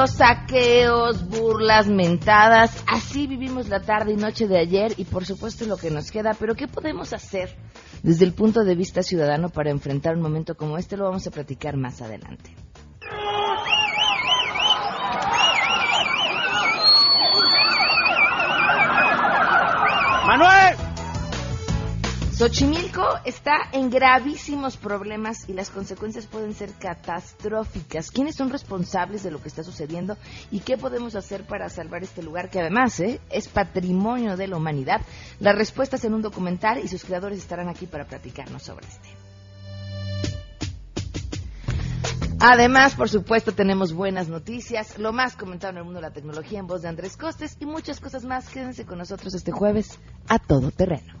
tiroteos, saqueos, burlas, mentadas. Así vivimos la tarde y noche de ayer y por supuesto lo que nos queda. Pero ¿qué podemos hacer desde el punto de vista ciudadano para enfrentar un momento como este? Lo vamos a platicar más adelante. Xochimilco está en gravísimos problemas y las consecuencias pueden ser catastróficas. ¿Quiénes son responsables de lo que está sucediendo y qué podemos hacer para salvar este lugar que además ¿eh? es patrimonio de la humanidad? Las respuestas en un documental y sus creadores estarán aquí para platicarnos sobre este. Además, por supuesto, tenemos buenas noticias, lo más comentado en el mundo de la tecnología en voz de Andrés Costes y muchas cosas más. Quédense con nosotros este jueves a todo terreno.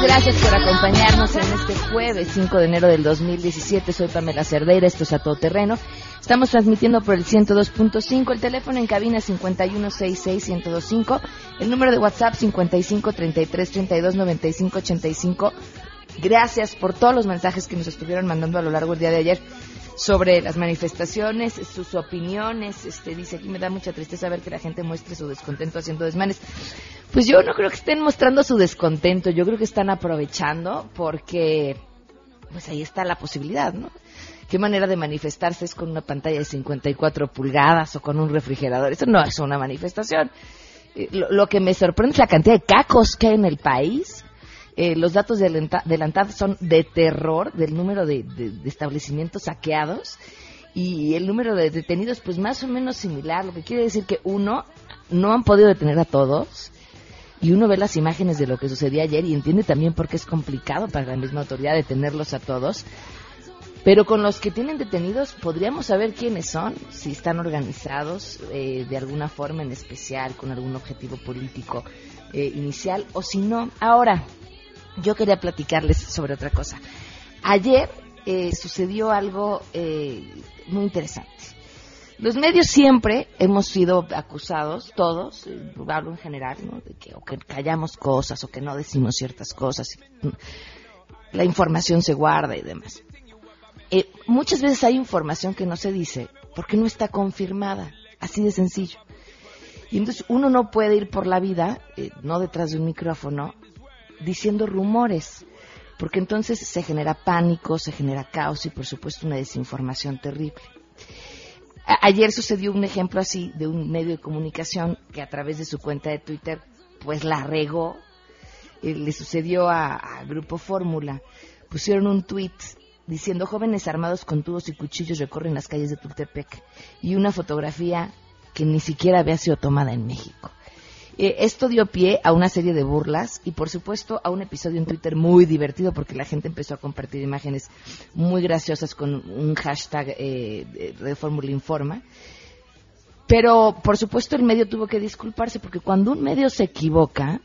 Gracias por acompañarnos en este jueves 5 de enero del 2017. Soy Pamela Cerdeira, esto es A Todo Terreno. Estamos transmitiendo por el 102.5, el teléfono en cabina 5166-1025, el número de WhatsApp 5533329585. Gracias por todos los mensajes que nos estuvieron mandando a lo largo del día de ayer sobre las manifestaciones, sus opiniones. Este dice aquí me da mucha tristeza ver que la gente muestre su descontento haciendo desmanes. Pues yo no creo que estén mostrando su descontento, yo creo que están aprovechando porque pues ahí está la posibilidad, ¿no? ¿Qué manera de manifestarse es con una pantalla de 54 pulgadas o con un refrigerador? Eso no es una manifestación. Eh, lo, que me sorprende es la cantidad de cacos que hay en el país. Eh, los datos de la son de terror del número de, de, establecimientos saqueados y el número de detenidos pues más o menos similar, lo que quiere decir que uno, no han podido detener a todos, y uno ve las imágenes de lo que sucedía ayer y entiende también por qué es complicado para la misma autoridad detenerlos a todos. Pero con los que tienen detenidos podríamos saber quiénes son, si están organizados eh, de alguna forma en especial, con algún objetivo político eh, inicial, o si no. Ahora, yo quería platicarles sobre otra cosa. Ayer eh, sucedió algo muy interesante. Los medios siempre hemos sido acusados, todos, eh, hablo en general, de que, o que callamos cosas o que no decimos ciertas cosas. La información se guarda y demás. Eh, muchas veces hay información que no se dice porque no está confirmada, así de sencillo. Y entonces uno no puede ir por la vida, eh, no detrás de un micrófono, diciendo rumores, porque entonces se genera pánico, se genera caos y por supuesto una desinformación terrible. Ayer sucedió un ejemplo así de un medio de comunicación que a través de su cuenta de Twitter pues la regó. Eh, le sucedió a, Grupo Fórmula. Pusieron un tweet diciendo jóvenes armados con tubos y cuchillos recorren las calles de Tultepec y una fotografía que ni siquiera había sido tomada en México. Eh, esto dio pie a una serie de burlas y, por supuesto, a un episodio en Twitter muy divertido porque la gente empezó a compartir imágenes muy graciosas con un hashtag eh, de Fórmula Informa. Pero, por supuesto, el medio tuvo que disculparse porque cuando un medio se equivoca,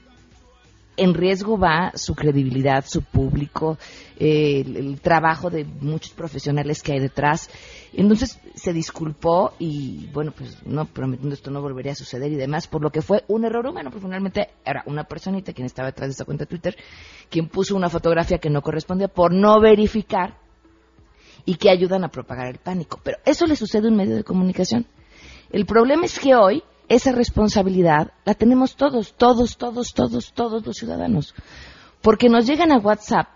en riesgo va su credibilidad, su público, eh, el, trabajo de muchos profesionales que hay detrás. Entonces se disculpó y, bueno, pues no prometiendo esto no volvería a suceder y demás, por lo que fue un error humano, porque finalmente era una personita quien estaba detrás de esa cuenta de Twitter, quien puso una fotografía que no correspondía por no verificar y que ayudan a propagar el pánico. Pero eso le sucede a un medio de comunicación. El problema es que hoy esa responsabilidad la tenemos todos, todos, todos, todos, todos los ciudadanos. Porque nos llegan a WhatsApp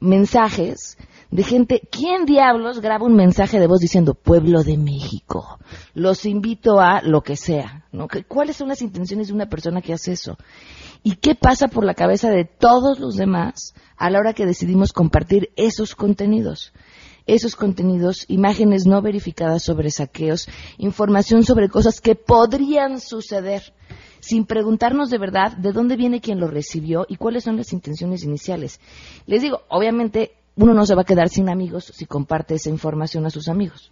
mensajes de gente, ¿quién diablos graba un mensaje de voz diciendo pueblo de México? Los invito a lo que sea, ¿no? ¿Cuáles son las intenciones de una persona que hace eso? ¿Y qué pasa por la cabeza de todos los demás a la hora que decidimos compartir esos contenidos? Esos contenidos, imágenes no verificadas sobre saqueos, información sobre cosas que podrían suceder, sin preguntarnos de verdad de dónde viene quien lo recibió y cuáles son las intenciones iniciales. Les digo, obviamente uno no se va a quedar sin amigos si comparte esa información a sus amigos.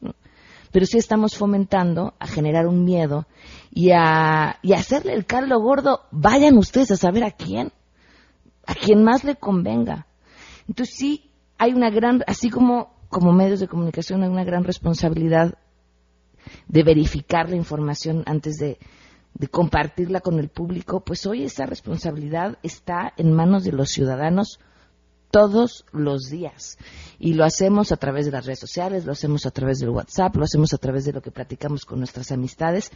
pero sí estamos fomentando a generar un miedo y a, y hacerle el caldo gordo. Vayan ustedes a saber a quién, a quien más le convenga. Entonces sí hay una gran, así como como medios de comunicación hay una gran responsabilidad de verificar la información antes de, compartirla con el público, pues hoy esa responsabilidad está en manos de los ciudadanos todos los días. Y lo hacemos a través de las redes sociales, lo hacemos a través del WhatsApp, lo hacemos a través de lo que platicamos con nuestras amistades,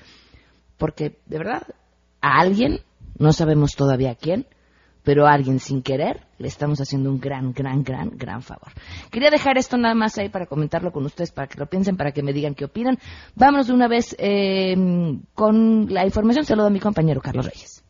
porque de verdad a alguien, no sabemos todavía quién, pero a alguien sin querer le estamos haciendo un gran, gran, gran, gran favor. Quería dejar esto nada más ahí para comentarlo con ustedes, para que lo piensen, para que me digan qué opinan. Vámonos de una vez eh, con la información. Saludo a mi compañero Carlos Reyes.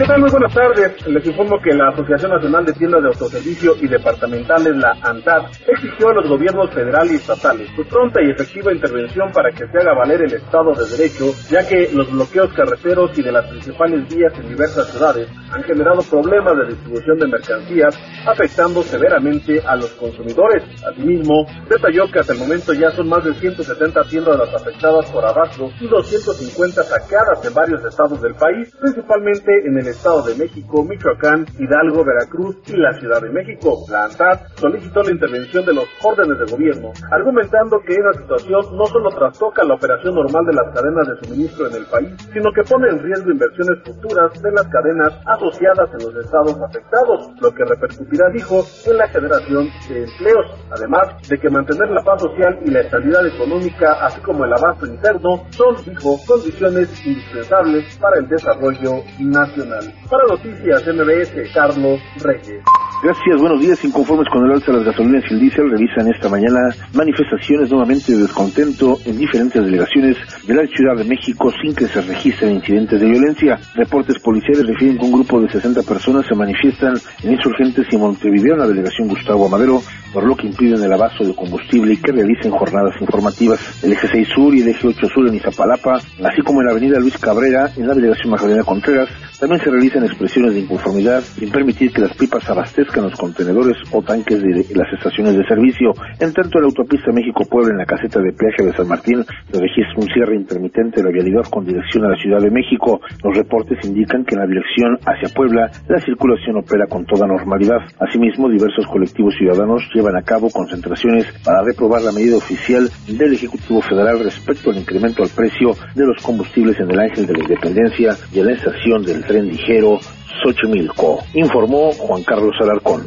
¿Qué tal? Muy buenas tardes. Les informo que la Asociación Nacional de Tiendas de Autoservicio y Departamentales, la ANTAD, exigió a los gobiernos federal y estatales su pronta y efectiva intervención para que se haga valer el Estado de Derecho, ya que los bloqueos carreteros y de las principales vías en diversas ciudades han generado problemas de distribución de mercancías, afectando severamente a los consumidores. Asimismo, detalló que hasta el momento ya son más de 170 tiendas las afectadas por abasto y 250 saqueadas en varios estados del país, principalmente en el Estado de México, Michoacán, Hidalgo, Veracruz y la Ciudad de México. La ANTAD solicitó la intervención de los órdenes de gobierno, argumentando que esa situación no solo trastoca la operación normal de las cadenas de suministro en el país, sino que pone en riesgo inversiones futuras de las cadenas asociadas en los estados afectados, lo que repercutirá, dijo, en la generación de empleos, además de que mantener la paz social y la estabilidad económica, así como el abasto interno, son, dijo, condiciones indispensables para el desarrollo nacional. Para Noticias MBS, Carlos Reyes. Gracias, buenos días. Inconformes con el alza de las gasolinas y el diésel, revisan esta mañana manifestaciones nuevamente de descontento en diferentes delegaciones de la Ciudad de México sin que se registren incidentes de violencia. Reportes policiales refieren que un grupo de 60 personas se manifiestan en insurgentes y Montevideo, en la delegación Gustavo Amadero, por lo que impiden el abasto de combustible y que realicen jornadas informativas. El eje 6 Sur y el eje 8 Sur en Izapalapa, así como en la avenida Luis Cabrera, en la delegación Magdalena Contreras, también se realizan expresiones de inconformidad sin permitir que las pipas abastezcan los contenedores o tanques de las estaciones de servicio. En tanto, la autopista México-Puebla, en la caseta de peaje de San Martín, se registra un cierre intermitente de la vialidad con dirección a la Ciudad de México. Los reportes indican que en la dirección hacia Puebla, la circulación opera con toda normalidad. Asimismo, diversos colectivos ciudadanos llevan a cabo concentraciones para reprobar la medida oficial del Ejecutivo Federal respecto al incremento al precio de los combustibles en el Ángel de la Independencia y en la estación del tren ligero Xochimilco, informó Juan Carlos Alarcón.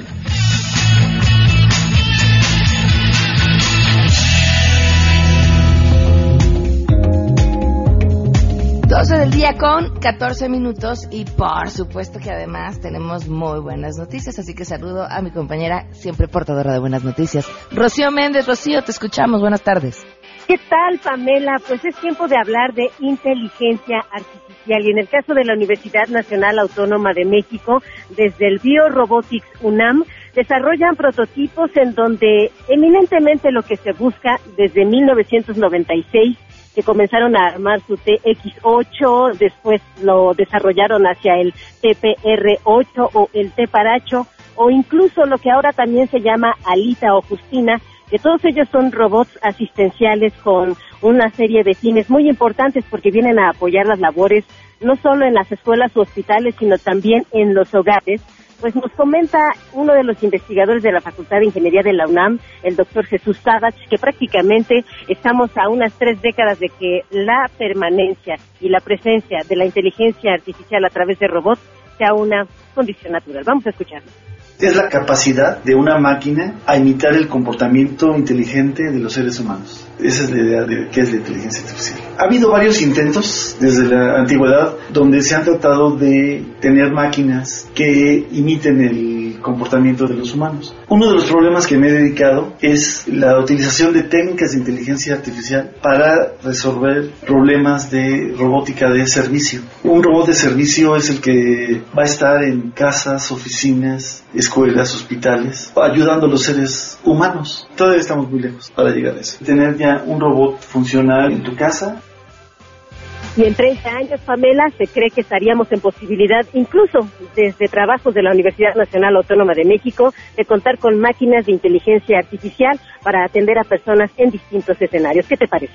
12 del día con 14 minutos y por supuesto que además tenemos muy buenas noticias, así que saludo a mi compañera siempre portadora de buenas noticias, Rocío Méndez. Rocío, te escuchamos, buenas tardes. ¿Qué tal, Pamela? Pues es tiempo de hablar de inteligencia artificial y en el caso de la Universidad Nacional Autónoma de México, desde el BioRobotics UNAM, desarrollan prototipos en donde eminentemente lo que se busca desde 1996 que comenzaron a armar su TX8, después lo desarrollaron hacia el TPR8 o el T-Paracho, o incluso lo que ahora también se llama Alita o Justina, que todos ellos son robots asistenciales con una serie de fines muy importantes porque vienen a apoyar las labores no solo en las escuelas u hospitales, sino también en los hogares pues nos comenta uno de los investigadores de la Facultad de Ingeniería de la UNAM, el doctor Jesús Savach, que prácticamente estamos a unas tres décadas de que la permanencia y la presencia de la inteligencia artificial a través de robots sea una condición natural. Vamos a escucharlo es la capacidad de una máquina a imitar el comportamiento inteligente de los seres humanos. Esa es la idea de qué es la inteligencia artificial. Ha habido varios intentos desde la antigüedad donde se han tratado de tener máquinas que imiten el comportamiento de los humanos. Uno de los problemas que me he dedicado es la utilización de técnicas de inteligencia artificial para resolver problemas de robótica de servicio. Un robot de servicio es el que va a estar en casas, oficinas, escuelas, hospitales, ayudando a los seres humanos. Todavía estamos muy lejos para llegar a eso. Tener ya un robot funcional en tu casa Y en 30 años, Pamela, se cree que estaríamos en posibilidad, incluso desde trabajos de la Universidad Nacional Autónoma de México, de contar con máquinas de inteligencia artificial para atender a personas en distintos escenarios. ¿Qué te parece?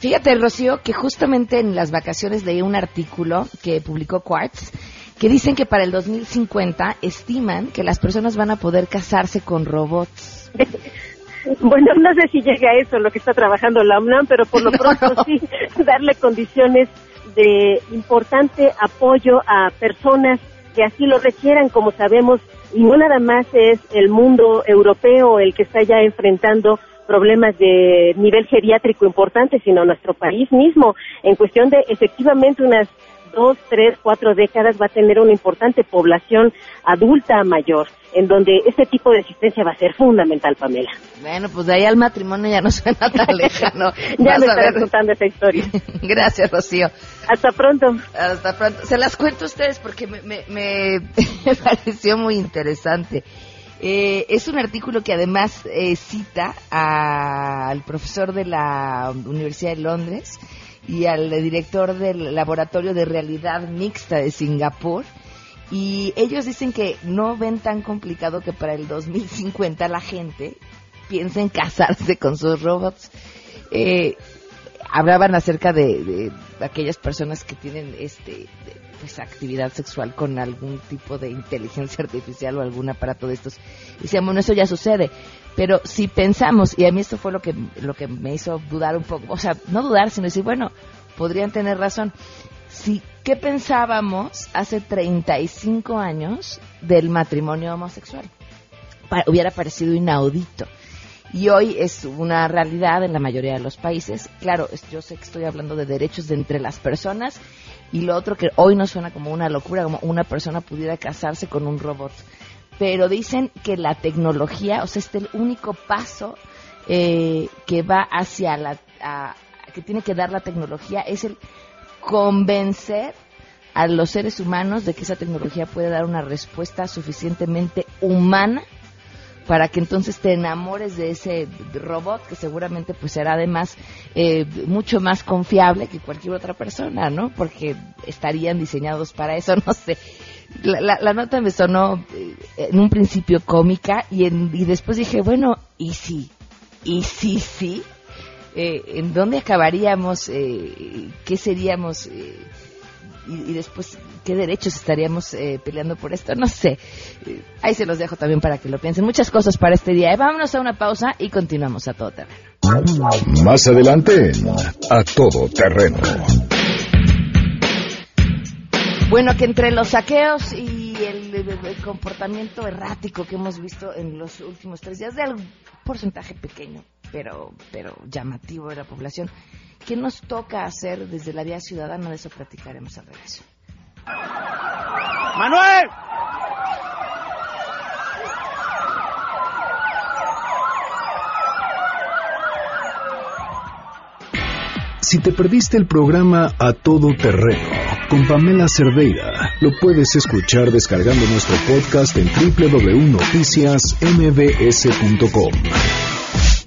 Fíjate, Rocío, que justamente en las vacaciones leí un artículo que publicó Quartz que dicen que para el 2050 estiman que las personas van a poder casarse con robots. Bueno, no sé si llega a eso lo que está trabajando la UNAM, pero por lo pronto sí darle condiciones de importante apoyo a personas que así lo requieran, como sabemos, y no nada más es el mundo europeo el que está ya enfrentando problemas de nivel geriátrico importante, sino nuestro país mismo, en cuestión de efectivamente unas dos, tres, cuatro décadas va a tener una importante población adulta mayor, en donde este tipo de asistencia va a ser fundamental, Pamela. Bueno, pues de ahí al matrimonio ya no suena tan lejano. ya me estaré contando esa historia. Gracias, Rocío. Hasta pronto. Hasta pronto. Se las cuento a ustedes porque me, me, me pareció muy interesante. Eh, es un artículo que además eh, cita al profesor de la Universidad de Londres y al director del Laboratorio de Realidad Mixta de Singapur. Y ellos dicen que no ven tan complicado que para el 2050 la gente piense en casarse con sus robots. Eh, hablaban acerca de, aquellas personas que tienen este pues actividad sexual con algún tipo de inteligencia artificial o algún aparato de estos. Y decían, bueno, eso ya sucede. Pero si pensamos, y a mí esto fue lo que, lo que me hizo dudar un poco, o sea, no dudar, sino decir, bueno, podrían tener razón. Si, ¿Qué pensábamos hace 35 años del matrimonio homosexual? hubiera parecido inaudito. Y hoy es una realidad en la mayoría de los países. Claro, yo sé que estoy hablando de derechos de entre las personas y lo otro que hoy no suena como una locura, como una persona pudiera casarse con un robot pero dicen que la tecnología, o sea, este el único paso eh, que va hacia la, que tiene que dar la tecnología es el convencer a los seres humanos de que esa tecnología puede dar una respuesta suficientemente humana para que entonces te enamores de ese robot que seguramente pues será además eh, mucho más confiable que cualquier otra persona, ¿no? Porque estarían diseñados para eso, no sé la, nota me sonó eh, en un principio cómica y, y después dije, bueno, ¿y sí? ¿Y sí, sí? Eh, ¿En dónde acabaríamos? Eh, ¿Qué seríamos? y, después, ¿qué derechos estaríamos peleando por esto? No sé. ahí se los dejo también para que lo piensen. Muchas cosas para este día. vámonos a una pausa y continuamos a todo terreno. Más adelante, a todo terreno. Bueno, que entre los saqueos y el, comportamiento errático que hemos visto en los últimos tres días, de algún porcentaje pequeño, pero, pero llamativo de la población, ¿qué nos toca hacer desde la vía ciudadana? De eso platicaremos al regreso. ¡Manuel! Si te perdiste el programa A Todo Terreno, con Pamela Cerdeira. Lo puedes escuchar descargando nuestro podcast en www.noticiasmbs.com.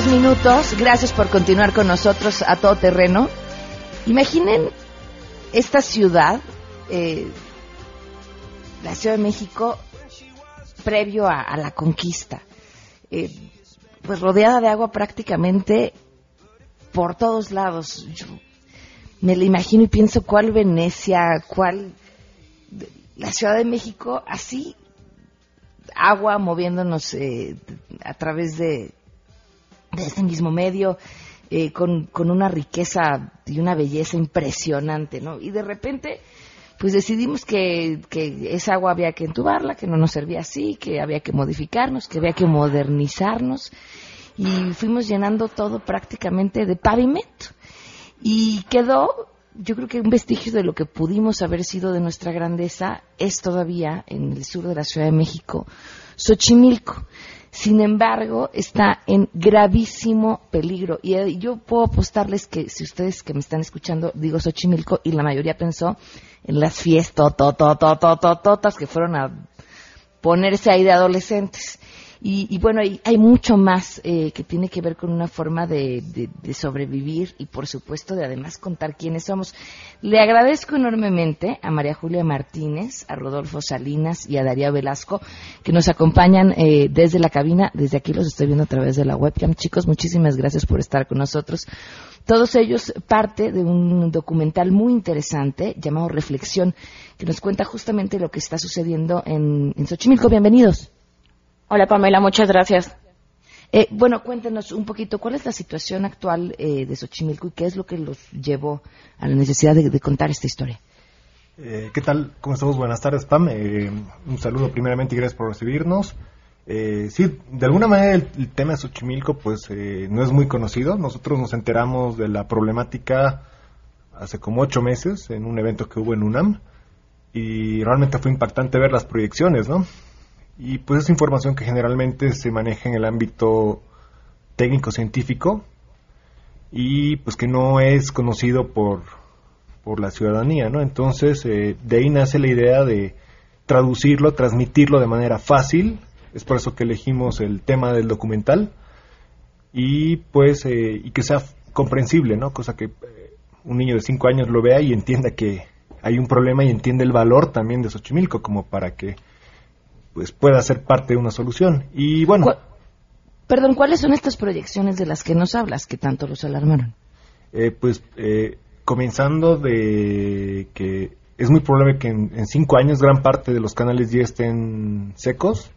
22 minutos. Gracias por continuar con nosotros a todo terreno. Imaginen esta ciudad, eh, la Ciudad de México, previo a, la conquista. Eh, pues rodeada de agua prácticamente por todos lados. Yo me la imagino y pienso cuál Venecia, cuál la Ciudad de México, así agua moviéndonos eh, a través de, de este mismo medio, eh, con, con, una riqueza y una belleza impresionante, ¿no? Y de repente, pues decidimos que, que esa agua había que entubarla, que no nos servía así, que había que modificarnos, que había que modernizarnos, y fuimos llenando todo prácticamente de pavimento. Y quedó yo creo que un vestigio de lo que pudimos haber sido de nuestra grandeza es todavía en el sur de la Ciudad de México, Xochimilco. Sin embargo, está en gravísimo peligro. Y eh, yo puedo apostarles que si ustedes que me están escuchando, digo Xochimilco, y la mayoría pensó en las fiestas que fueron a ponerse ahí de adolescentes. Y, bueno, hay, hay, mucho más eh, que tiene que ver con una forma de, sobrevivir y, por supuesto, de además contar quiénes somos. Le agradezco enormemente a María Julia Martínez, a Rodolfo Salinas y a Darío Velasco que nos acompañan eh, desde la cabina. Desde aquí los estoy viendo a través de la webcam. Chicos, muchísimas gracias por estar con nosotros. Todos ellos parte de un documental muy interesante llamado Reflexión, que nos cuenta justamente lo que está sucediendo en, en Xochimilco. Bienvenidos. Hola Pamela, muchas gracias. Eh, bueno, cuéntenos un poquito cuál es la situación actual eh, de Xochimilco y qué es lo que los llevó a la necesidad de, contar esta historia. Eh, ¿Qué tal? ¿Cómo estamos? Buenas tardes, Pam. un saludo primeramente y gracias por recibirnos. sí, de alguna manera el, tema de Xochimilco pues no es muy conocido. Nosotros nos enteramos de la problemática hace como ocho meses en un evento que hubo en UNAM y realmente fue impactante ver las proyecciones, ¿no? Y pues es información que generalmente se maneja en el ámbito técnico-científico y pues que no es conocido por, por la ciudadanía, ¿no? Entonces, eh, de ahí nace la idea de traducirlo, transmitirlo de manera fácil, es por eso que elegimos el tema del documental y pues eh, y que sea comprensible, ¿no? Cosa que eh, un niño de 5 años lo vea y entienda que hay un problema y entiende el valor también de Xochimilco como para que pues pueda ser parte de una solución. Y bueno. perdón, ¿cuáles son estas proyecciones de las que nos hablas que tanto los alarmaron? Eh, pues eh, comenzando de que es muy probable que en, cinco años gran parte de los canales ya estén secos.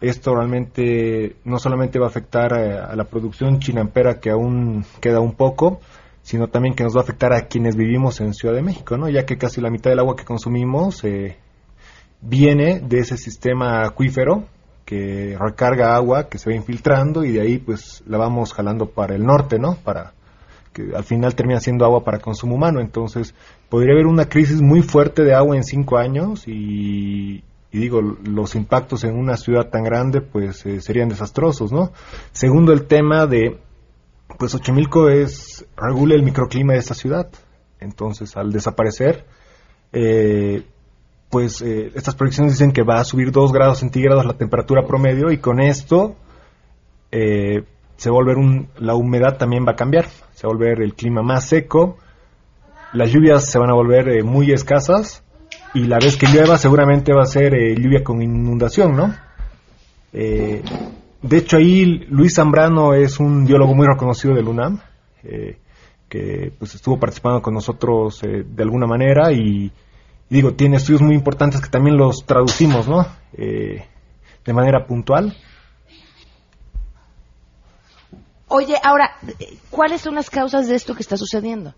Esto realmente no solamente va a afectar a, la producción chinampera que aún queda un poco, sino también que nos va a afectar a quienes vivimos en Ciudad de México, ¿no? Ya que casi la mitad del agua que consumimos eh, viene de ese sistema acuífero que recarga agua que se va infiltrando y de ahí pues la vamos jalando para el norte, ¿no? Para que al final termina siendo agua para consumo humano. Entonces podría haber una crisis muy fuerte de agua en cinco años y, digo, los impactos en una ciudad tan grande pues eh, serían desastrosos, ¿no? Segundo, el tema de, pues Ochimilco es, regula el microclima de esta ciudad. Entonces al desaparecer, eh, pues eh, estas proyecciones dicen que va a subir 2 grados centígrados la temperatura promedio y con esto eh, se va a volver un, la humedad también va a cambiar, se va a volver el clima más seco, las lluvias se van a volver eh, muy escasas y la vez que llueva seguramente va a ser lluvia con inundación, ¿no? de hecho ahí Luis Zambrano es un biólogo muy reconocido del UNAM, que pues estuvo participando con nosotros de alguna manera y digo, tiene estudios muy importantes que también los traducimos, ¿no? Eh, de manera puntual. Oye, ahora, ¿cuáles son las causas de esto que está sucediendo?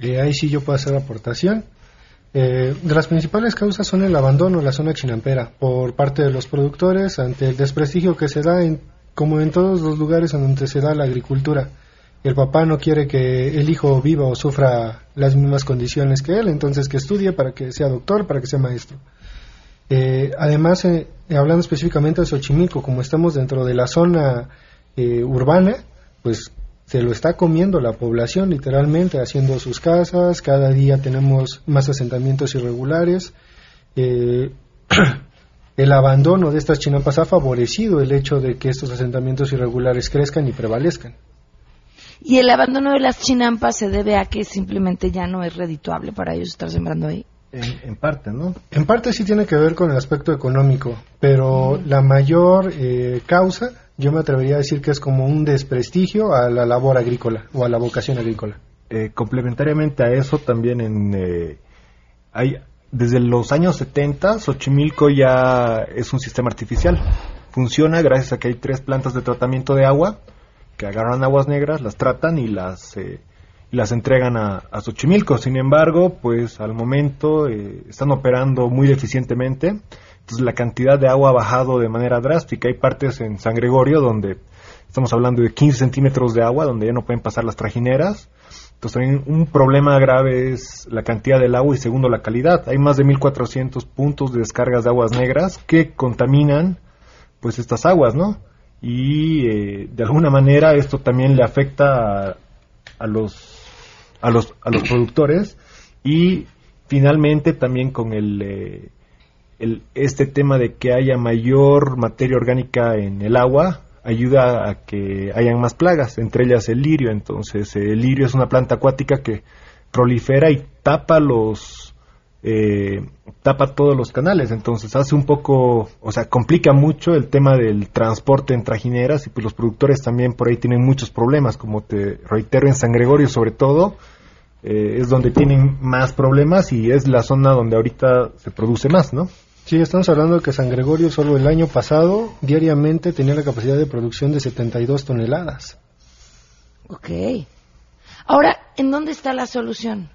Eh, ahí sí yo puedo hacer aportación. Eh, de las principales causas son el abandono de la zona chinampera por parte de los productores ante el desprestigio que se da en, como en todos los lugares en donde se da la agricultura el papá no quiere que el hijo viva o sufra las mismas condiciones que él, entonces que estudie para que sea doctor, para que sea maestro. Eh, además, eh, hablando específicamente de Xochimilco, como estamos dentro de la zona eh, urbana, pues se lo está comiendo la población literalmente, haciendo sus casas, cada día tenemos más asentamientos irregulares. el abandono de estas chinampas ha favorecido el hecho de que estos asentamientos irregulares crezcan y prevalezcan. Y el abandono de las chinampas se debe a que simplemente ya no es redituable para ellos estar sembrando ahí. En, parte, ¿no? En parte sí tiene que ver con el aspecto económico, pero la mayor eh, causa, yo me atrevería a decir que es como un desprestigio a la labor agrícola o a la vocación agrícola. Eh, complementariamente a eso, también en, eh, hay, desde los años 70, Xochimilco ya es un sistema artificial. Funciona gracias a que hay tres plantas de tratamiento de agua que agarran aguas negras, las tratan y las, eh, las entregan a, a, Xochimilco. Sin embargo, pues al momento eh, están operando muy deficientemente. Entonces la cantidad de agua ha bajado de manera drástica. Hay partes en San Gregorio donde estamos hablando de 15 centímetros de agua, donde ya no pueden pasar las trajineras. Entonces también un problema grave es la cantidad del agua y segundo la calidad. Hay más de 1.400 puntos de descargas de aguas negras que contaminan pues estas aguas, ¿no? Y eh, de alguna manera esto también le afecta a, los a los a los productores y finalmente también con el, eh, el este tema de que haya mayor materia orgánica en el agua ayuda a que hayan más plagas, entre ellas el lirio. Entonces, el lirio es una planta acuática que prolifera y tapa los eh, tapa todos los canales. Entonces, hace un poco, o sea, complica mucho el tema del transporte en trajineras y pues los productores también por ahí tienen muchos problemas, como te reitero en San Gregorio sobre todo. Eh, es donde tienen más problemas y es la zona donde ahorita se produce más, ¿no? Sí, estamos hablando de que San Gregorio solo el año pasado diariamente tenía la capacidad de producción de 72 toneladas. Ok. Ahora, ¿en dónde está la solución?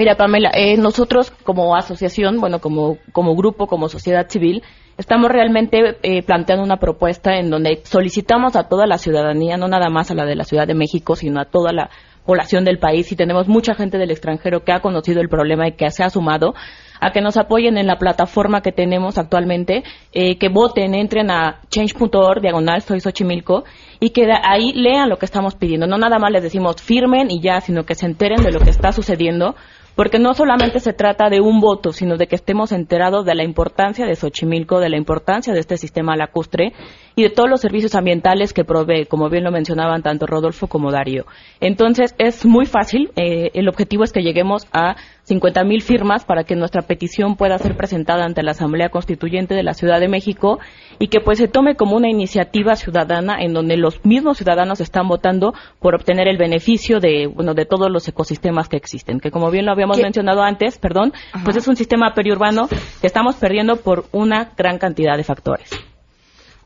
Mira, Pamela, eh, nosotros como asociación, bueno, como, como grupo, como sociedad civil, estamos realmente eh, planteando una propuesta en donde solicitamos a toda la ciudadanía, no nada más a la de la Ciudad de México, sino a toda la población del país y tenemos mucha gente del extranjero que ha conocido el problema y que se ha sumado a que nos apoyen en la plataforma que tenemos actualmente, eh, que voten, entren a change.org, diagonal, soy Xochimilco, y que ahí lean lo que estamos pidiendo. No nada más les decimos firmen y ya, sino que se enteren de lo que está sucediendo, porque no solamente se trata de un voto, sino de que estemos enterados de la importancia de Xochimilco, de la importancia de este sistema lacustre y de todos los servicios ambientales que provee, como bien lo mencionaban tanto Rodolfo como Darío. Entonces, es muy fácil. Eh, el objetivo es que lleguemos a 50.000 firmas para que nuestra petición pueda ser presentada ante la Asamblea Constituyente de la Ciudad de México y que pues se tome como una iniciativa ciudadana en donde los mismos ciudadanos están votando por obtener el beneficio de bueno de todos los ecosistemas que existen, que como bien lo habíamos mencionado antes, perdón, pues es un sistema periurbano que estamos perdiendo por una gran cantidad de factores.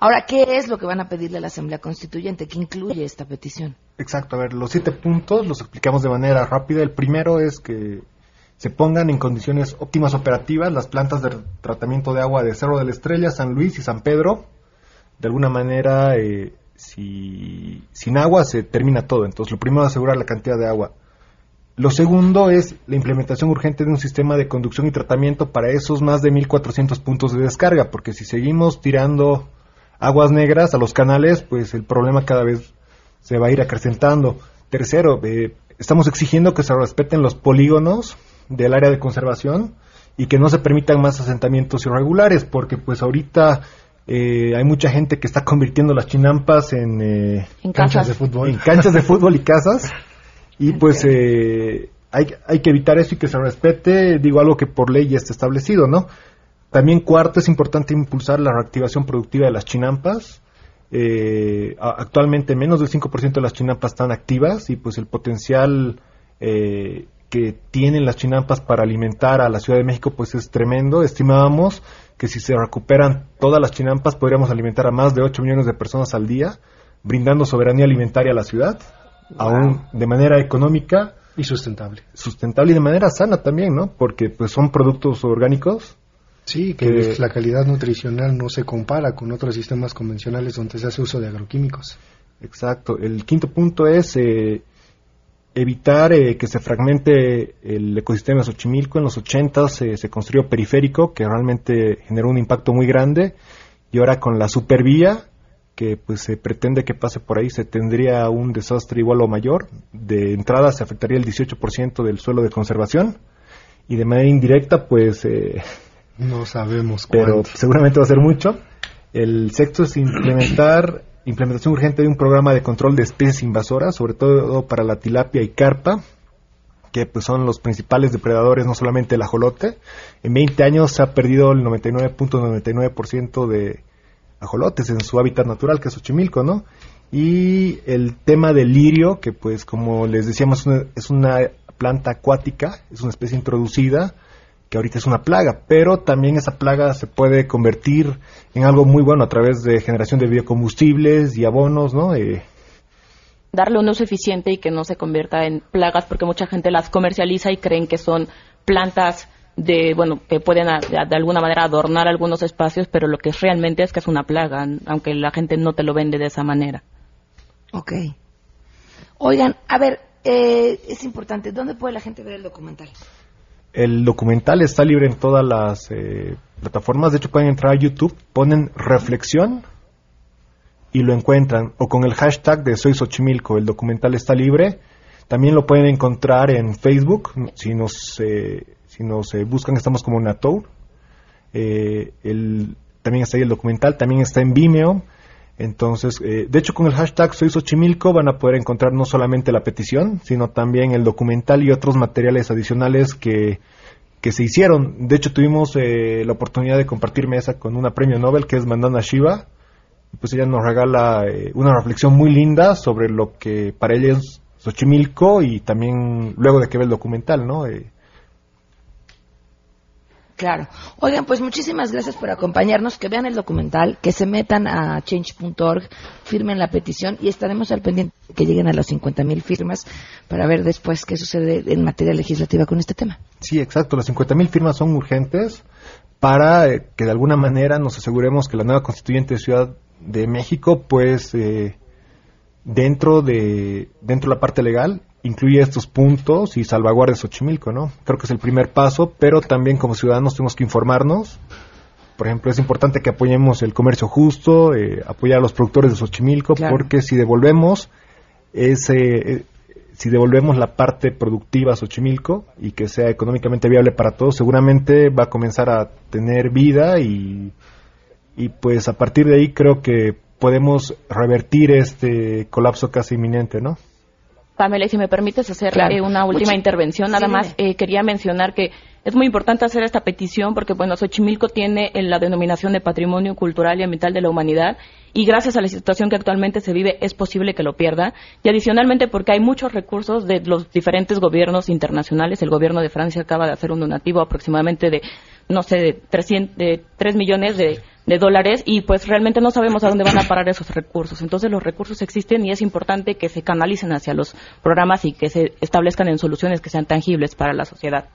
Ahora, ¿qué es lo que van a pedirle a la Asamblea Constituyente? ¿Qué incluye esta petición? Exacto, a ver, los siete puntos los explicamos de manera rápida. El primero es que se pongan en condiciones óptimas operativas las plantas de tratamiento de agua de Cerro de la Estrella, San Luis y San Pedro. De alguna manera, eh, si, sin agua se termina todo. Entonces, lo primero es asegurar la cantidad de agua. Lo segundo es la implementación urgente de un sistema de conducción y tratamiento para esos más de 1.400 puntos de descarga, porque si seguimos tirando aguas negras a los canales, pues el problema cada vez se va a ir acrecentando. Tercero, eh, estamos exigiendo que se respeten los polígonos del área de conservación y que no se permitan más asentamientos irregulares, porque pues ahorita eh, hay mucha gente que está convirtiendo las chinampas en, eh, canchas de fútbol, en canchas de fútbol y casas, y pues eh, hay, hay que evitar eso y que se respete, digo algo que por ley ya está establecido, ¿no? También cuarto es importante impulsar la reactivación productiva de las chinampas. actualmente menos del 5% de las chinampas están activas y pues el potencial eh, que tienen las chinampas para alimentar a la Ciudad de México pues es tremendo. Estimábamos que si se recuperan todas las chinampas podríamos alimentar a más de 8 millones de personas al día, brindando soberanía alimentaria a la ciudad, aún de manera económica y sustentable. Sustentable y de manera sana también, ¿no? Porque pues son productos orgánicos. Sí, que, la calidad nutricional no se compara con otros sistemas convencionales donde se hace uso de agroquímicos. Exacto. El quinto punto es eh, evitar eh, que se fragmente el ecosistema de Xochimilco. En los 80 se construyó periférico, que realmente generó un impacto muy grande, y ahora con la supervía, que pues se pretende que pase por ahí, se tendría un desastre igual o mayor. De entrada se afectaría el 18% del suelo de conservación, y de manera indirecta, pues... No sabemos Pero seguramente va a ser mucho. El sexto es implementar implementación urgente de un programa de control de especies invasoras, sobre todo para la tilapia y carpa, que pues son los principales depredadores, no solamente el ajolote. En 20 años se ha perdido el 99.99% de ajolotes en su hábitat natural, que es Xochimilco, ¿no? Y el tema del lirio, que pues como les decíamos es una planta acuática, es una especie introducida, que ahorita es una plaga, pero también esa plaga se puede convertir en algo muy bueno a través de generación de biocombustibles y abonos, ¿no? Eh, Darle un uso eficiente y que no se convierta en plagas, porque mucha gente las comercializa y creen que son plantas de, bueno, que pueden de, alguna manera adornar algunos espacios, pero lo que realmente es que es una plaga, aunque la gente no te lo vende de esa manera. Ok. Oigan, a ver, eh, es importante, ¿dónde puede la gente ver el documental? El documental está libre en todas las eh, plataformas. De hecho, pueden entrar a YouTube, ponen reflexión y lo encuentran. O con el hashtag de Soy Xochimilco. El documental está libre. También lo pueden encontrar en Facebook. Si nos, eh, si nos eh, buscan, estamos como Natour. el, también está ahí el documental. También está en Vimeo. Entonces, eh, de hecho, con el hashtag Soy Xochimilco van a poder encontrar no solamente la petición, sino también el documental y otros materiales adicionales que, que se hicieron. De hecho, tuvimos eh, la oportunidad de compartir mesa con una premio Nobel que es Mandana Shiva. Pues ella nos regala eh, una reflexión muy linda sobre lo que para ella es Xochimilco y también luego de que ve el documental, ¿no? Claro. Oigan, pues muchísimas gracias por acompañarnos, que vean el documental, que se metan a change.org, firmen la petición y estaremos al pendiente que lleguen a las 50.000 firmas para ver después qué sucede en materia legislativa con este tema. Sí, exacto. Las 50.000 firmas son urgentes para eh, que de alguna manera nos aseguremos que la nueva constituyente de Ciudad de México, pues, eh, dentro de dentro de la parte legal incluye estos puntos y salvaguarde Xochimilco, ¿no? Creo que es el primer paso, pero también como ciudadanos tenemos que informarnos. Por ejemplo, es importante que apoyemos el comercio justo, eh, apoyar a los productores de Xochimilco, porque si devolvemos ese, eh, si devolvemos la parte productiva a Xochimilco y que sea económicamente viable para todos, seguramente va a comenzar a tener vida y, y pues a partir de ahí creo que podemos revertir este colapso casi inminente, ¿no? Pamela, y si me permites hacer eh, una última intervención, nada más eh, quería mencionar que es muy importante hacer esta petición porque, bueno, Xochimilco tiene la denominación de Patrimonio Cultural y Ambiental de la Humanidad y gracias a la situación que actualmente se vive es posible que lo pierda. Y adicionalmente porque hay muchos recursos de los diferentes gobiernos internacionales. El gobierno de Francia acaba de hacer un donativo aproximadamente de, no sé, de, 300, de 3 millones de de dólares y pues realmente no sabemos a dónde van a parar esos recursos. Entonces los recursos existen y es importante que se canalicen hacia los programas y que se establezcan en soluciones que sean tangibles para la sociedad.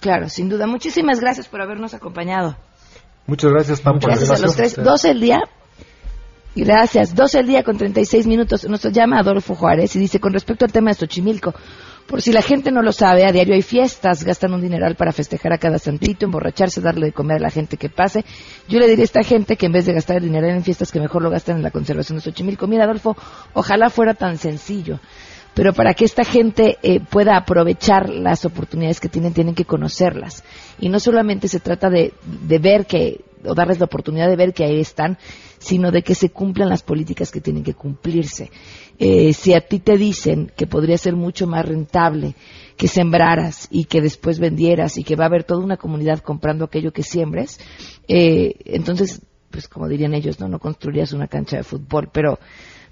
Claro, sin duda. Muchísimas gracias por habernos acompañado. Muchas gracias, Pam, por Gracias a los tres. 12 el día. Gracias. 12 el día con 36 minutos. Nos llama Adolfo Juárez y dice, con respecto al tema de Xochimilco, por si la gente no lo sabe, a diario hay fiestas, gastan un dineral para festejar a cada santito, emborracharse, darle de comer a la gente que pase. Yo le diría a esta gente que en vez de gastar el dinero en fiestas, que mejor lo gasten en la conservación de Xochimilco. Mira, Adolfo, ojalá fuera tan sencillo. Pero para que esta gente eh, pueda aprovechar las oportunidades que tienen, tienen que conocerlas. Y no solamente se trata de, de ver que, o darles la oportunidad de ver que ahí están, sino de que se cumplan las políticas que tienen que cumplirse. Eh, si a ti te dicen que podría ser mucho más rentable que sembraras y que después vendieras y que va a haber toda una comunidad comprando aquello que siembres, eh, entonces, pues como dirían ellos, no, no construirías una cancha de fútbol, pero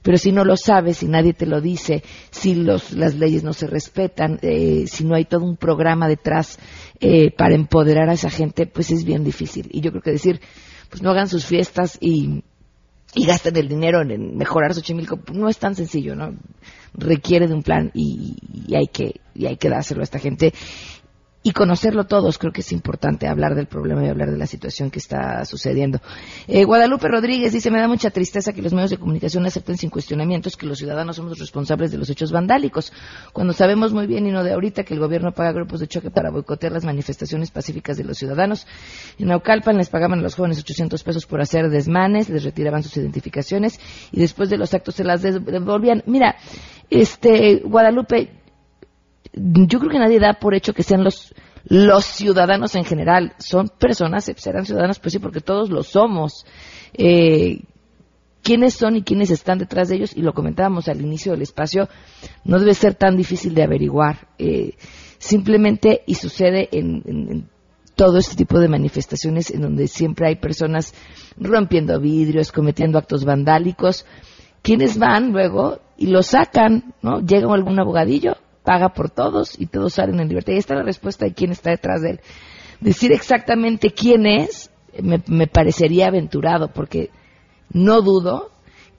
pero si no lo sabes, si nadie te lo dice, si los, las leyes no se respetan, eh, si no hay todo un programa detrás eh, para empoderar a esa gente, pues es bien difícil. Y yo creo que decir, pues no hagan sus fiestas y, y gasten el dinero en mejorar Xochimilco, no es tan sencillo, ¿no? Requiere de un plan y, y, hay que y hay que dárselo a esta gente y conocerlo todos. Creo que es importante hablar del problema y hablar de la situación que está sucediendo. Eh, Guadalupe Rodríguez dice, me da mucha tristeza que los medios de comunicación acepten sin cuestionamientos que los ciudadanos somos responsables de los hechos vandálicos, cuando sabemos muy bien y no de ahorita que el gobierno paga grupos de choque para boicotear las manifestaciones pacíficas de los ciudadanos. En Naucalpan les pagaban a los jóvenes 800 pesos por hacer desmanes, les retiraban sus identificaciones y después de los actos se las devolvían. Mira, este, Guadalupe, yo creo que nadie da por hecho que sean los los ciudadanos en general son personas, serán ciudadanos, pues sí, porque todos lo somos. Eh, quiénes son y quiénes están detrás de ellos, y lo comentábamos al inicio del espacio, no debe ser tan difícil de averiguar. Eh, simplemente, y sucede en, en, todo este tipo de manifestaciones en donde siempre hay personas rompiendo vidrios, cometiendo actos vandálicos, quienes van luego y lo sacan, ¿no? Llega algún abogadillo, paga por todos y todos salen en libertad. Y esta es la respuesta de quién está detrás de él. Decir exactamente quién es me, parecería aventurado, porque no dudo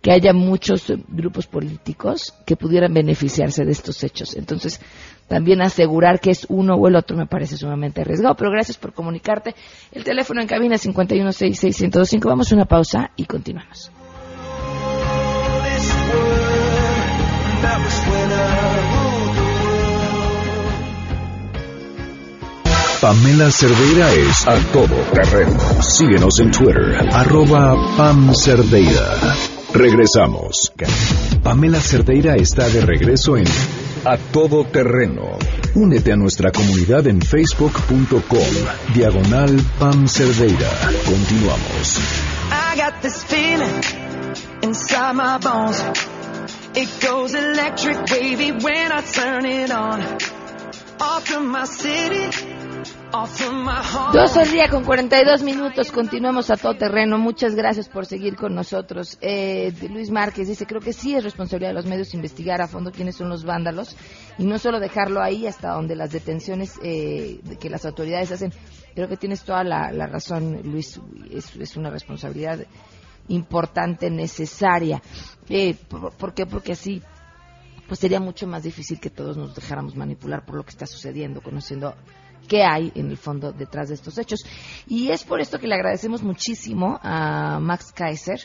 que haya muchos grupos políticos que pudieran beneficiarse de estos hechos. Entonces, también asegurar que es uno o el otro me parece sumamente arriesgado. Pero gracias por comunicarte. El teléfono en cabina es 5166125. Vamos a una pausa y continuamos. Pamela Cerdeira es a todo terreno. Síguenos en Twitter, arroba Pam Cerdeira. Regresamos. Pamela Cerdeira está de regreso en A Todo Terreno. Únete a nuestra comunidad en facebook.com, diagonal Pam Cerdeira. Continuamos. I got this feeling inside my bones. It goes electric wavy when I turn it on. Off from my city, Dos al día con 42 minutos. Continuamos a todo terreno. Muchas gracias por seguir con nosotros. Eh, Luis Márquez dice, creo que sí es responsabilidad de los medios investigar a fondo quiénes son los vándalos y no solo dejarlo ahí hasta donde las detenciones eh, que las autoridades hacen. Creo que tienes toda la, razón, Luis. Es, es una responsabilidad importante, necesaria. Eh, ¿por, por qué? Porque así pues sería mucho más difícil que todos nos dejáramos manipular por lo que está sucediendo, conociendo qué hay en el fondo detrás de estos hechos. Y es por esto que le agradecemos muchísimo a Max Kaiser,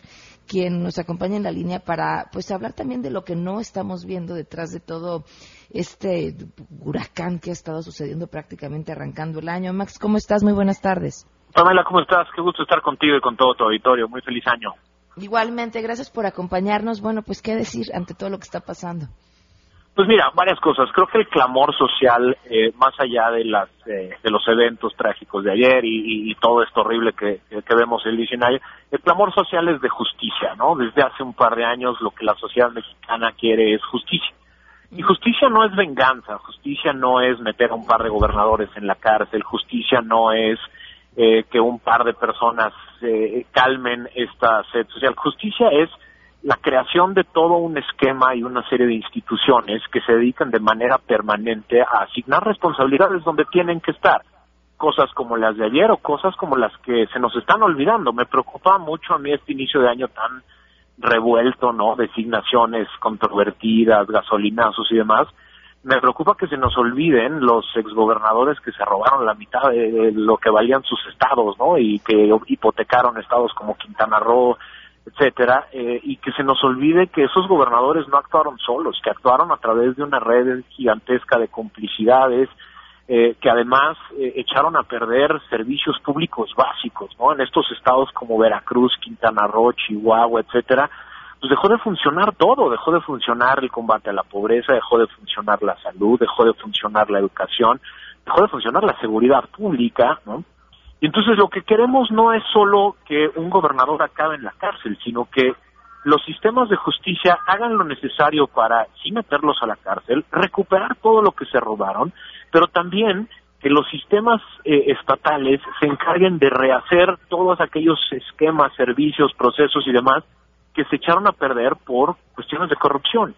quien nos acompaña en la línea para pues hablar también de lo que no estamos viendo detrás de todo este huracán que ha estado sucediendo prácticamente arrancando el año. Max, ¿cómo estás? Muy buenas tardes. Pamela, ¿cómo estás? Qué gusto estar contigo y con todo tu auditorio. Muy feliz año. Igualmente, gracias por acompañarnos. Bueno, pues qué decir ante todo lo que está pasando. Pues mira, varias cosas. Creo que el clamor social, eh, más allá de las eh, de los eventos trágicos de ayer y, y, y todo esto horrible que, que, vemos el diccionario, el clamor social es de justicia, ¿no? Desde hace un par de años lo que la sociedad mexicana quiere es justicia. Y justicia no es venganza, justicia no es meter a un par de gobernadores en la cárcel, justicia no es eh, que un par de personas eh, calmen esta sed social. Justicia es la creación de todo un esquema y una serie de instituciones que se dedican de manera permanente a asignar responsabilidades donde tienen que estar. Cosas como las de ayer o cosas como las que se nos están olvidando. Me preocupa mucho a mí este inicio de año tan revuelto, ¿no? Designaciones controvertidas, gasolinazos y demás. Me preocupa que se nos olviden los exgobernadores que se robaron la mitad de lo que valían sus estados, ¿no? Y que hipotecaron estados como Quintana Roo, etcétera, eh, y que se nos olvide que esos gobernadores no actuaron solos, que actuaron a través de una red gigantesca de complicidades, eh, que además eh, echaron a perder servicios públicos básicos, ¿no? En estos estados como Veracruz, Quintana Roo, Chihuahua, etcétera, pues dejó de funcionar todo, dejó de funcionar el combate a la pobreza, dejó de funcionar la salud, dejó de funcionar la educación, dejó de funcionar la seguridad pública, ¿no? Y entonces lo que queremos no es solo que un gobernador acabe en la cárcel, sino que los sistemas de justicia hagan lo necesario para, sin meterlos a la cárcel, recuperar todo lo que se robaron, pero también que los sistemas eh, estatales se encarguen de rehacer todos aquellos esquemas, servicios, procesos y demás que se echaron a perder por cuestiones de corrupción.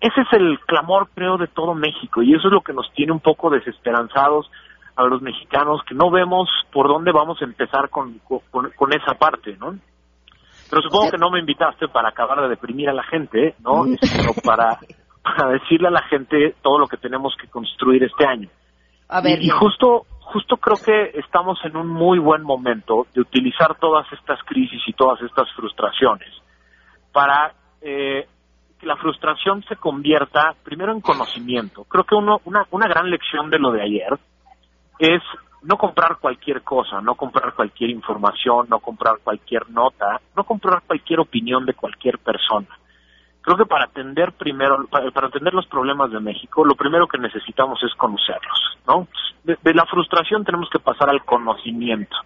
Ese es el clamor, creo, de todo México y eso es lo que nos tiene un poco desesperanzados a los mexicanos, que no vemos por dónde vamos a empezar con, con, con esa parte, ¿no? Pero supongo que no me invitaste para acabar de deprimir a la gente, ¿no? Sino para, para decirle a la gente todo lo que tenemos que construir este año. A ver, y, y justo justo creo que estamos en un muy buen momento de utilizar todas estas crisis y todas estas frustraciones para eh, que la frustración se convierta primero en conocimiento. Creo que uno, una, una gran lección de lo de ayer es no comprar cualquier cosa, no comprar cualquier información, no comprar cualquier nota, no comprar cualquier opinión de cualquier persona. Creo que para atender primero, para, atender los problemas de México, lo primero que necesitamos es conocerlos, ¿no? De, la frustración tenemos que pasar al conocimiento,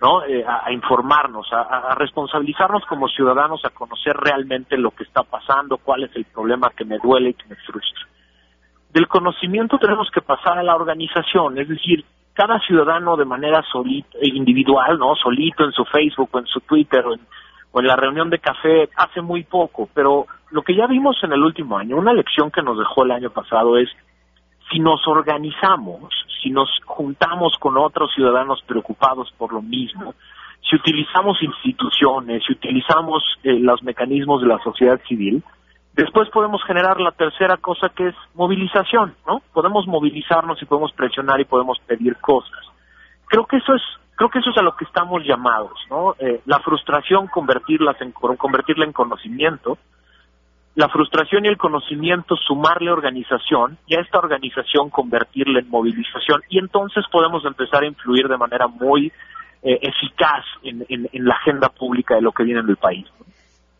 ¿no? Eh, a, informarnos, a, responsabilizarnos como ciudadanos, a conocer realmente lo que está pasando, cuál es el problema que me duele y que me frustra. Del conocimiento tenemos que pasar a la organización, es decir, cada ciudadano de manera solita, individual, ¿no? Solito en su Facebook o en su Twitter o en, o en la reunión de café hace muy poco, pero lo que ya vimos en el último año, una lección que nos dejó el año pasado es si nos organizamos, si nos juntamos con otros ciudadanos preocupados por lo mismo, si utilizamos instituciones, si utilizamos eh, los mecanismos de la sociedad civil, después podemos generar la tercera cosa que es movilización, ¿no? Podemos movilizarnos y podemos presionar y podemos pedir cosas. Creo que eso es creo que eso es a lo que estamos llamados, ¿no? Eh, la frustración convertirlas en convertirla en conocimiento, la frustración y el conocimiento sumarle organización y a esta organización convertirla en movilización y entonces podemos empezar a influir de manera muy eh, eficaz en, en, en la agenda pública de lo que viene en el país.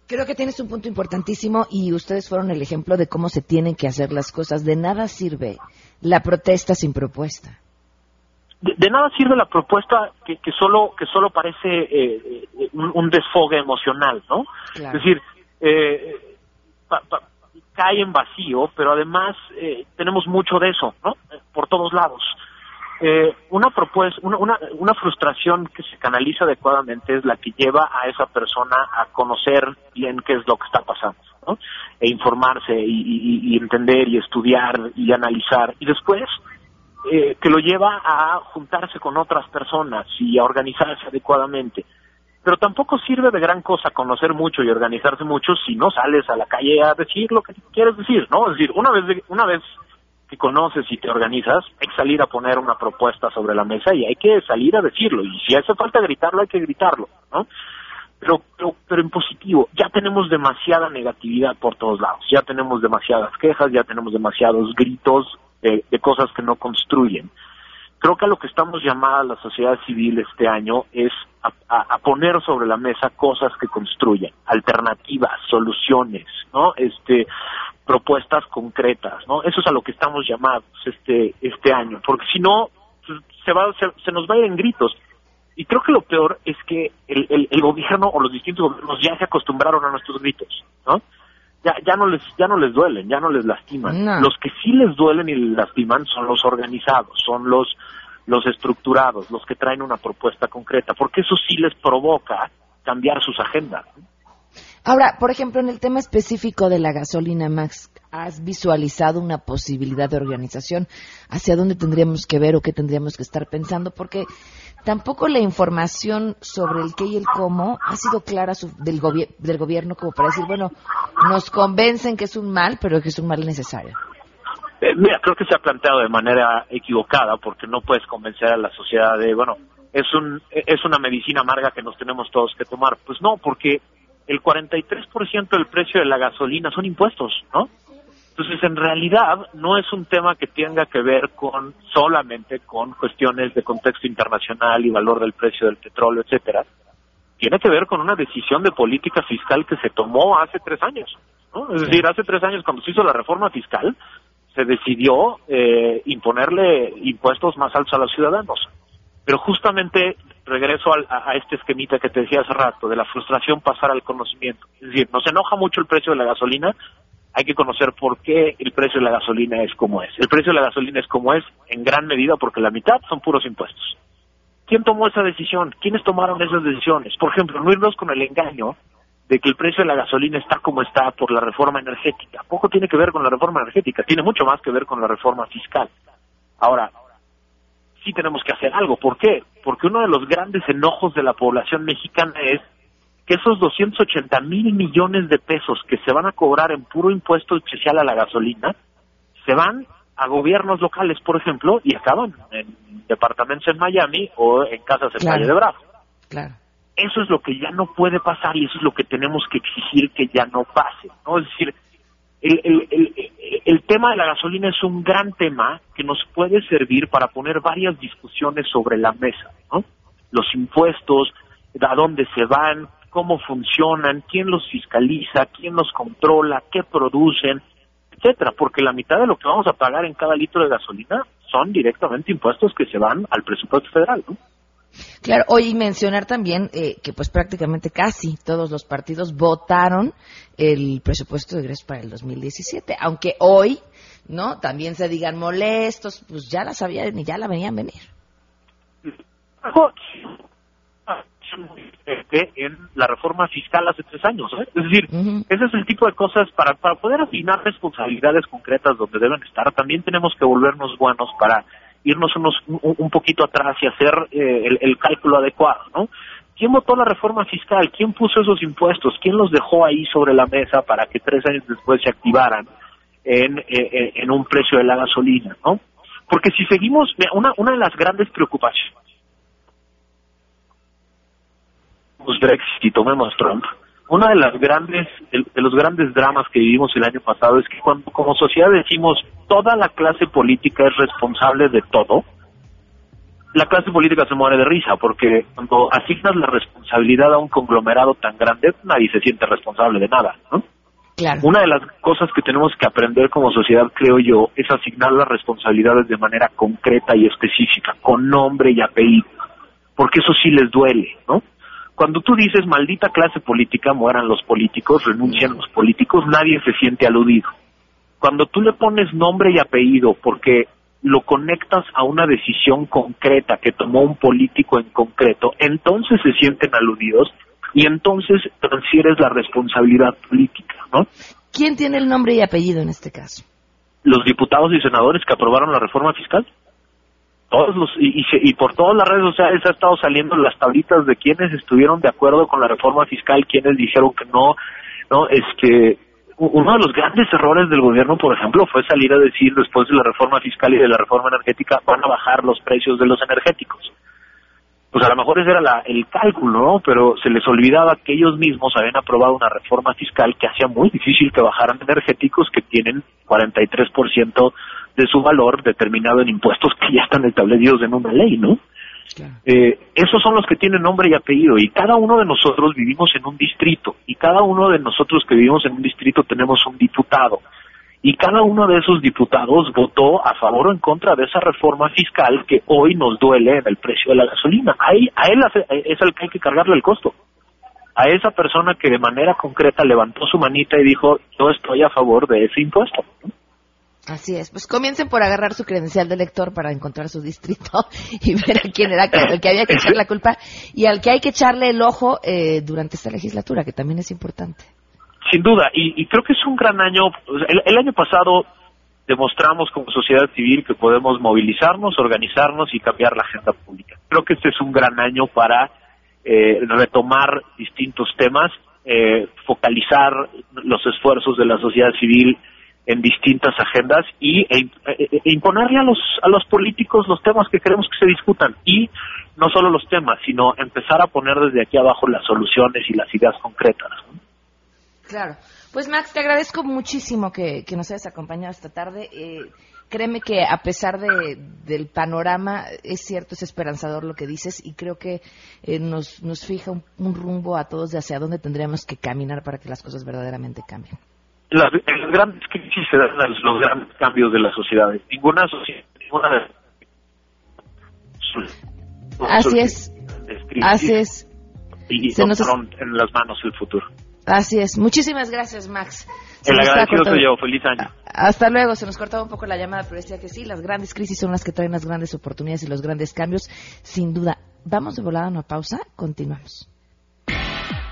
Creo que tienes un punto importantísimo y ustedes fueron el ejemplo de cómo se tienen que hacer las cosas. De nada sirve la protesta sin propuesta. De, de nada sirve la propuesta que, que solo que solo parece eh, eh, un, un desfogue emocional, ¿no? Claro. Es decir, eh, pa- pa- cae en vacío, pero además eh, tenemos mucho de eso, ¿no? Por todos lados. Eh, una propuesta, una, una, una frustración que se canaliza adecuadamente es la que lleva a esa persona a conocer bien qué es lo que está pasando, ¿no? E informarse y, y- y entender y estudiar y analizar. Y después, eh, que lo lleva a juntarse con otras personas y a organizarse adecuadamente. Pero tampoco sirve de gran cosa conocer mucho y organizarse mucho si no sales a la calle a decir lo que quieres decir, ¿no? Es decir, una vez, de- una vez que conoces y te organizas, hay que salir a poner una propuesta sobre la mesa y hay que salir a decirlo. Y si hace falta gritarlo, hay que gritarlo, ¿no? Pero, pero, pero en positivo, ya tenemos demasiada negatividad por todos lados, ya tenemos demasiadas quejas, ya tenemos demasiados gritos de, de cosas que no construyen. Creo que a lo que estamos llamada la sociedad civil este año es a, poner sobre la mesa cosas que construyen, alternativas, soluciones, ¿no? Este, propuestas concretas, ¿no? Eso es a lo que estamos llamados este este año, porque si no pues, se va se, se nos va a ir en gritos. Y creo que lo peor es que el, el gobierno o los distintos gobiernos ya se acostumbraron a nuestros gritos, ¿no? Ya, ya no les ya no les duelen, ya no les lastiman. No. Los que sí les duelen y les lastiman son los organizados, son los los estructurados, los que traen una propuesta concreta, porque eso sí les provoca cambiar sus agendas. Ahora, por ejemplo, en el tema específico de la gasolina, Max, ¿has visualizado una posibilidad de organización? ¿Hacia dónde tendríamos que ver o qué tendríamos que estar pensando? Porque tampoco la información sobre el qué y el cómo ha sido clara su- del, del gobierno como para decir, bueno, nos convencen que es un mal, pero que es un mal necesario. Eh, mira, creo que se ha planteado de manera equivocada porque no puedes convencer a la sociedad de, bueno, es un es una medicina amarga que nos tenemos todos que tomar. Pues no, porque el 43% del precio de la gasolina son impuestos, ¿no? Entonces, en realidad, no es un tema que tenga que ver con solamente con cuestiones de contexto internacional y valor del precio del petróleo, etcétera. Tiene que ver con una decisión de política fiscal que se tomó hace tres años, ¿no? Es decir, hace tres años cuando se hizo la reforma fiscal, se decidió eh, imponerle impuestos más altos a los ciudadanos. Pero justamente regreso al- a, este esquemita que te decía hace rato, de la frustración pasar al conocimiento. Es decir, nos enoja mucho el precio de la gasolina, hay que conocer por qué el precio de la gasolina es como es. El precio de la gasolina es como es en gran medida porque la mitad son puros impuestos. ¿Quién tomó esa decisión? ¿Quiénes tomaron esas decisiones? Por ejemplo, no irnos con el engaño de que el precio de la gasolina está como está por la reforma energética. Poco tiene que ver con la reforma energética, tiene mucho más que ver con la reforma fiscal. Ahora, sí tenemos que hacer algo. ¿Por qué? Porque uno de los grandes enojos de la población mexicana es que esos 280 mil millones de pesos que se van a cobrar en puro impuesto especial a la gasolina se van a gobiernos locales, por ejemplo, y acaban en departamentos en Miami o en casas en Claro. Valle de Bravo. Claro. Eso es lo que ya no puede pasar y eso es lo que tenemos que exigir que ya no pase. ¿no? Es decir, el, el, el, el tema de la gasolina es un gran tema que nos puede servir para poner varias discusiones sobre la mesa. ¿no? Los impuestos, a dónde se van, cómo funcionan, quién los fiscaliza, quién los controla, qué producen, etcétera, porque la mitad de lo que vamos a pagar en cada litro de gasolina son directamente impuestos que se van al presupuesto federal. ¿no? Claro, hoy mencionar también eh, que pues prácticamente casi todos los partidos votaron el presupuesto de ingresos para el 2017, aunque hoy, ¿no? También se digan molestos, pues ya la sabían y ya la venían venir. en la reforma fiscal hace tres años. ¿eh? Es decir, ese es el tipo de cosas para, para poder asignar responsabilidades concretas donde deben estar. También tenemos que volvernos buenos para irnos unos, un, poquito atrás y hacer eh, el, cálculo adecuado, ¿no? ¿Quién votó la reforma fiscal? ¿Quién puso esos impuestos? ¿Quién los dejó ahí sobre la mesa para que tres años después se activaran en, eh, eh, en un precio de la gasolina, ¿no? Porque si seguimos, una, una de las grandes preocupaciones Brexit y tomemos Trump, Una de las grandes, de, de los grandes dramas que vivimos el año pasado es que cuando como sociedad decimos toda la clase política es responsable de todo, la clase política se muere de risa porque cuando asignas la responsabilidad a un conglomerado tan grande, nadie se siente responsable de nada, ¿no? Claro. Una de las cosas que tenemos que aprender como sociedad, creo yo, es asignar las responsabilidades de manera concreta y específica, con nombre y apellido, porque eso sí les duele, ¿no? Cuando tú dices maldita clase política, mueran los políticos, renuncian los políticos, nadie se siente aludido. Cuando tú le pones nombre y apellido porque lo conectas a una decisión concreta que tomó un político en concreto, entonces se sienten aludidos y entonces transfieres la responsabilidad política, ¿no? ¿Quién tiene el nombre y apellido en este caso? Los diputados y senadores que aprobaron la reforma fiscal. Todos los, y, y, y por todas las redes sociales ha estado saliendo las tablitas de quienes estuvieron de acuerdo con la reforma fiscal, quienes dijeron que no, no, este, uno de los grandes errores del gobierno, por ejemplo, fue salir a decir después de la reforma fiscal y de la reforma energética van a bajar los precios de los energéticos. Pues a lo mejor ese era la- el cálculo, ¿no? Pero se les olvidaba que ellos mismos habían aprobado una reforma fiscal que hacía muy difícil que bajaran energéticos que tienen 43% de su valor determinado en impuestos que ya están establecidos en una ley, ¿no? Eh, esos son los que tienen nombre y apellido y cada uno de nosotros vivimos en un distrito y cada uno de nosotros que vivimos en un distrito tenemos un diputado y cada uno de esos diputados votó a favor o en contra de esa reforma fiscal que hoy nos duele en el precio de la gasolina. A él, a él es el que hay que cargarle el costo. A esa persona que de manera concreta levantó su manita y dijo yo estoy a favor de ese impuesto. Así es. Pues comiencen por agarrar su credencial de elector para encontrar su distrito y ver a quién era el que había que echar la culpa y al que hay que echarle el ojo eh, durante esta legislatura, que también es importante. Sin duda, y, y creo que es un gran año. El, el año pasado demostramos como sociedad civil que podemos movilizarnos, organizarnos y cambiar la agenda pública. Creo que este es un gran año para eh, retomar distintos temas, eh, focalizar los esfuerzos de la sociedad civil en distintas agendas y e, e- e imponerle a los a los políticos los temas que queremos que se discutan y no solo los temas, sino empezar a poner desde aquí abajo las soluciones y las ideas concretas. Claro. Pues Max, te agradezco muchísimo que, que nos hayas acompañado esta tarde. Eh, créeme que a pesar de, del panorama, es cierto, es esperanzador lo que dices y creo que eh, nos, nos fija un rumbo a todos de hacia dónde tendríamos que caminar para que las cosas verdaderamente cambien. Las, grandes crisis se dan los, los grandes cambios de las sociedades. Ninguna sociedad, ninguna de Así es. Así es. Y, Se nos- en las manos el futuro. Así es. Muchísimas gracias, Max. Se El agradecido soy yo. Feliz año. Hasta luego, se nos cortaba un poco la llamada, pero decía que sí, las grandes crisis son las que traen las grandes oportunidades y los grandes cambios, sin duda. Vamos de volada a una pausa, continuamos.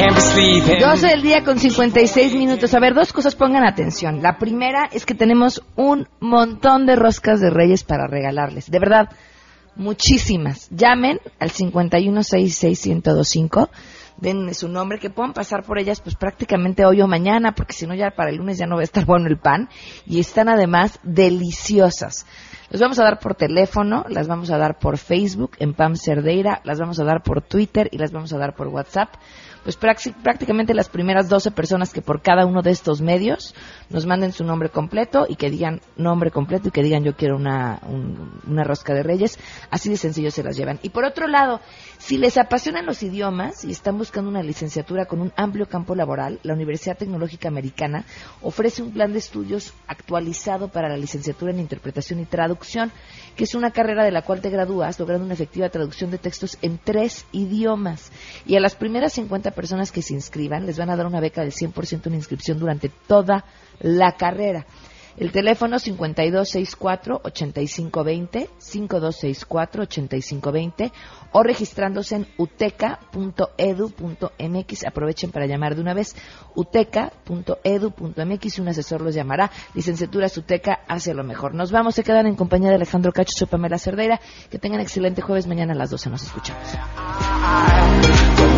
12 del día con 56 minutos. A ver, dos cosas pongan atención. La primera es que tenemos un montón de roscas de reyes para regalarles. De verdad, muchísimas. Llamen al 5166125. Denme su nombre, que puedan pasar por ellas pues prácticamente hoy o mañana, porque si no ya para el lunes ya no va a estar bueno el pan. Y están además deliciosas. Las vamos a dar por teléfono, las vamos a dar por Facebook en Pam Cerdeira, las vamos a dar por Twitter y las vamos a dar por WhatsApp pues prácticamente las primeras 12 personas que por cada uno de estos medios nos manden su nombre completo y que digan nombre completo y que digan yo quiero una, un- una rosca de reyes, así de sencillo se las llevan. Y por otro lado, si les apasionan los idiomas y están buscando una licenciatura con un amplio campo laboral, la Universidad Tecnológica Americana ofrece un plan de estudios actualizado para la licenciatura en interpretación y traducción, que es una carrera de la cual te gradúas logrando una efectiva traducción de textos en tres idiomas. Y a las primeras 50 personas que se inscriban les van a dar una beca del 100% en inscripción durante toda la carrera. El teléfono 5264-8520, 5264-8520 o registrándose en uteca.edu.mx. Aprovechen para llamar de una vez uteca.edu.mx un asesor los llamará. Licenciatura Uteca hace lo mejor. Nos vamos, se quedan en compañía de Alejandro Cacho y Pamela Cerdeira. Que tengan excelente jueves. Mañana a las 12 nos escuchamos.